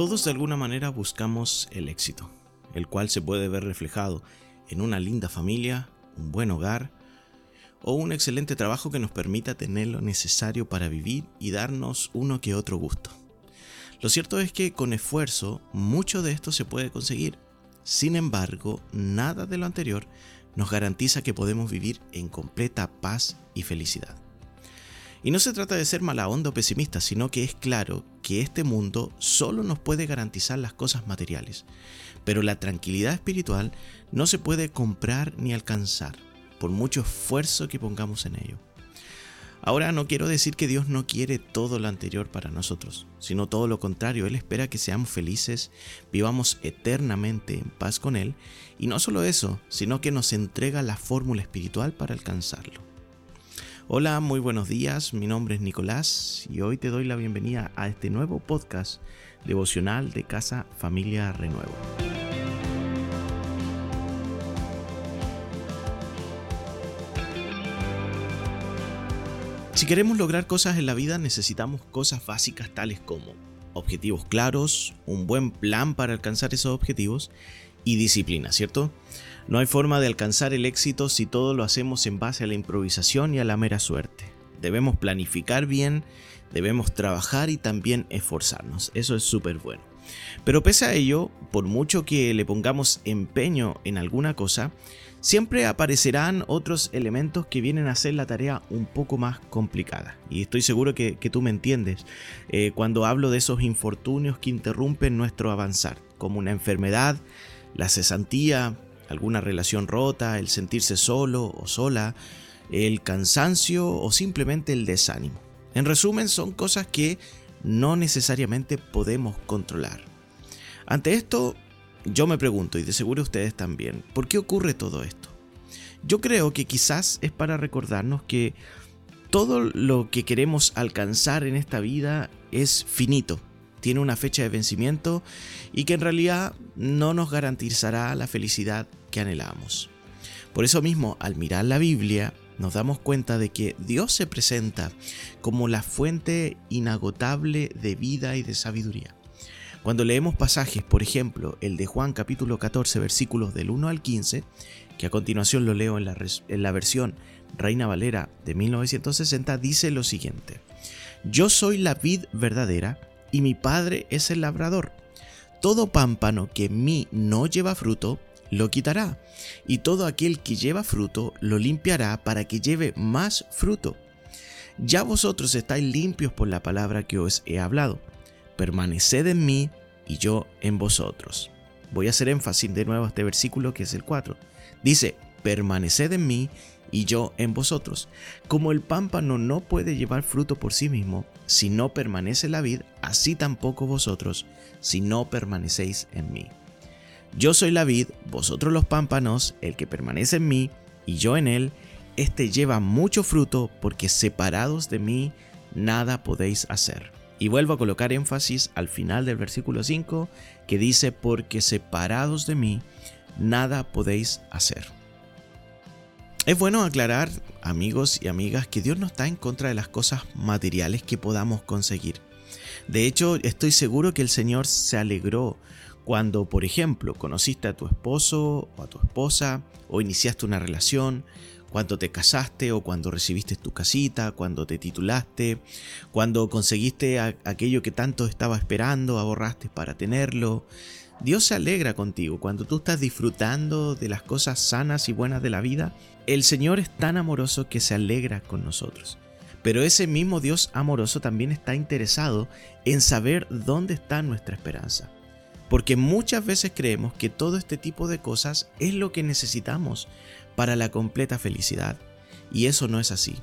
Todos de alguna manera buscamos el éxito, el cual se puede ver reflejado en una linda familia, un buen hogar o un excelente trabajo que nos permita tener lo necesario para vivir y darnos uno que otro gusto. Lo cierto es que con esfuerzo mucho de esto se puede conseguir. Sin embargo, nada de lo anterior nos garantiza que podemos vivir en completa paz y felicidad. Y no se trata de ser mala onda o pesimista, sino que es claro que este mundo solo nos puede garantizar las cosas materiales, pero la tranquilidad espiritual no se puede comprar ni alcanzar, por mucho esfuerzo que pongamos en ello. Ahora no quiero decir que Dios no quiere todo lo anterior para nosotros, sino todo lo contrario, Él espera que seamos felices, vivamos eternamente en paz con Él, y no solo eso, sino que nos entrega la fórmula espiritual para alcanzarlo. Hola, muy buenos días, mi nombre es Nicolás y hoy te doy la bienvenida a este nuevo podcast devocional de Casa Familia Renuevo. Si queremos lograr cosas en la vida necesitamos cosas básicas tales como objetivos claros, un buen plan para alcanzar esos objetivos y disciplina, ¿cierto? No hay forma de alcanzar el éxito si todo lo hacemos en base a la improvisación y a la mera suerte. Debemos planificar bien, debemos trabajar y también esforzarnos. Eso es súper bueno. Pero pese a ello, por mucho que le pongamos empeño en alguna cosa, siempre aparecerán otros elementos que vienen a hacer la tarea un poco más complicada. Y estoy seguro que, tú me entiendes eh, cuando hablo de esos infortunios que interrumpen nuestro avanzar, como una enfermedad, la cesantía, alguna relación rota, el sentirse solo o sola, el cansancio o simplemente el desánimo. En resumen, son cosas que no necesariamente podemos controlar. Ante esto, yo me pregunto, y de seguro ustedes también, ¿por qué ocurre todo esto? Yo creo que quizás es para recordarnos que todo lo que queremos alcanzar en esta vida es finito tiene una fecha de vencimiento y que en realidad no nos garantizará la felicidad que anhelamos. Por eso mismo, al mirar la Biblia, nos damos cuenta de que Dios se presenta como la fuente inagotable de vida y de sabiduría. Cuando leemos pasajes, por ejemplo, el de Juan capítulo 14 versículos del 1 al 15, que a continuación lo leo en la, versión Reina Valera de 1960, dice lo siguiente, Yo soy la vid verdadera y mi Padre es el labrador. Todo pámpano que en mí no lleva fruto, lo quitará, y todo aquel que lleva fruto, lo limpiará para que lleve más fruto. Ya vosotros estáis limpios por la palabra que os he hablado. Permaneced en mí y yo en vosotros. Voy a hacer énfasis de nuevo a este versículo que es el 4. Dice, permaneced en mí y yo en vosotros. Como el pámpano no puede llevar fruto por sí mismo si no permanece la vid, así tampoco vosotros si no permanecéis en mí. Yo soy la vid, vosotros los pámpanos, el que permanece en mí y yo en él, éste lleva mucho fruto porque separados de mí nada podéis hacer. Y vuelvo a colocar énfasis al final del versículo 5 que dice, porque separados de mí nada podéis hacer. Es bueno aclarar, amigos y amigas, que Dios no está en contra de las cosas materiales que podamos conseguir. De hecho, estoy seguro que el Señor se alegró cuando, por ejemplo, conociste a tu esposo o a tu esposa, o iniciaste una relación, cuando te casaste o cuando recibiste tu casita, cuando te titulaste, cuando conseguiste aquello que tanto estaba esperando, ahorraste para tenerlo, Dios se alegra contigo cuando tú estás disfrutando de las cosas sanas y buenas de la vida. El Señor es tan amoroso que se alegra con nosotros. Pero ese mismo Dios amoroso también está interesado en saber dónde está nuestra esperanza. Porque muchas veces creemos que todo este tipo de cosas es lo que necesitamos para la completa felicidad. Y eso no es así.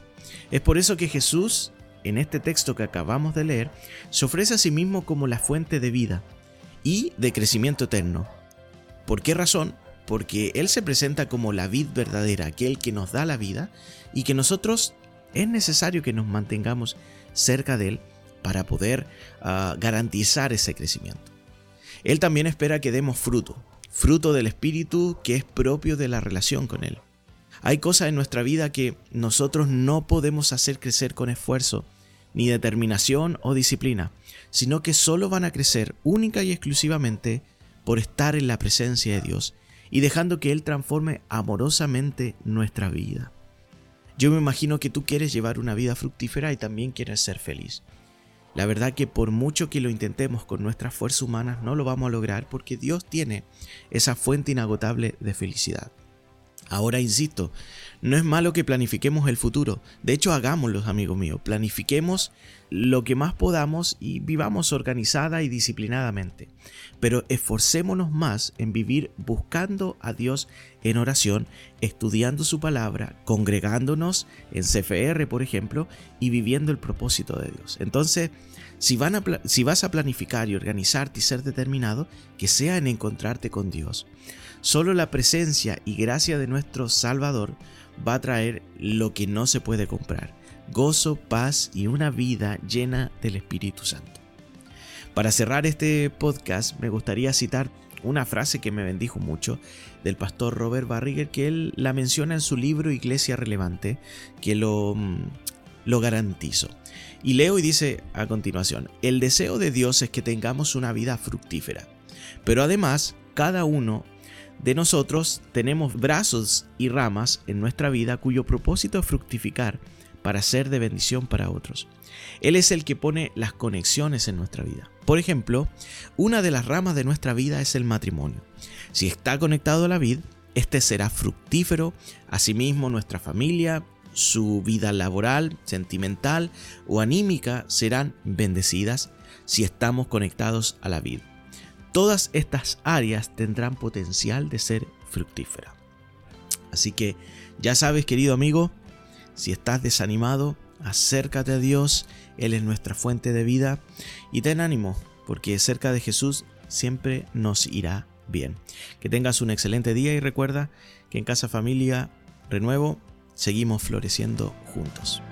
Es por eso que Jesús, en este texto que acabamos de leer, se ofrece a sí mismo como la fuente de vida y de crecimiento eterno. ¿Por qué razón? Porque Él se presenta como la vid verdadera, aquel que nos da la vida y que nosotros es necesario que nos mantengamos cerca de Él para poder ah, garantizar ese crecimiento. Él también espera que demos fruto, fruto del Espíritu que es propio de la relación con Él. Hay cosas en nuestra vida que nosotros no podemos hacer crecer con esfuerzo, ni determinación o disciplina, sino que solo van a crecer única y exclusivamente por estar en la presencia de Dios y dejando que Él transforme amorosamente nuestra vida. Yo me imagino que tú quieres llevar una vida fructífera y también quieres ser feliz. La verdad que por mucho que lo intentemos con nuestras fuerzas humanas no lo vamos a lograr porque Dios tiene esa fuente inagotable de felicidad. Ahora insisto, no es malo que planifiquemos el futuro. De hecho, hagámoslo, amigos míos. Planifiquemos lo que más podamos y vivamos organizada y disciplinadamente. Pero esforcémonos más en vivir buscando a Dios en oración, estudiando su palabra, congregándonos en CFR, por ejemplo, y viviendo el propósito de Dios. Entonces, si, si vas a planificar y organizarte y ser determinado, que sea en encontrarte con Dios. Solo la presencia y gracia de nuestro Salvador va a traer lo que no se puede comprar, gozo, paz y una vida llena del Espíritu Santo. Para cerrar este podcast me gustaría citar una frase que me bendijo mucho del pastor Robert Barriger, que él la menciona en su libro Iglesia Relevante, que lo, mm, lo garantizo. Y leo y dice a continuación, el deseo de Dios es que tengamos una vida fructífera, pero además cada uno de nosotros tenemos brazos y ramas en nuestra vida cuyo propósito es fructificar para ser de bendición para otros. Él es el que pone las conexiones en nuestra vida. Por ejemplo, una de las ramas de nuestra vida es el matrimonio. Si está conectado a la vid, este será fructífero, asimismo nuestra familia, su vida laboral, sentimental o anímica serán bendecidas si estamos conectados a la vid. Todas estas áreas tendrán potencial de ser fructíferas. Así que ya sabes, querido amigo, si estás desanimado, acércate a Dios, Él es nuestra fuente de vida y ten ánimo, porque cerca de Jesús siempre nos irá bien. Que tengas un excelente día y recuerda que en Casa Familia Renuevo seguimos floreciendo juntos.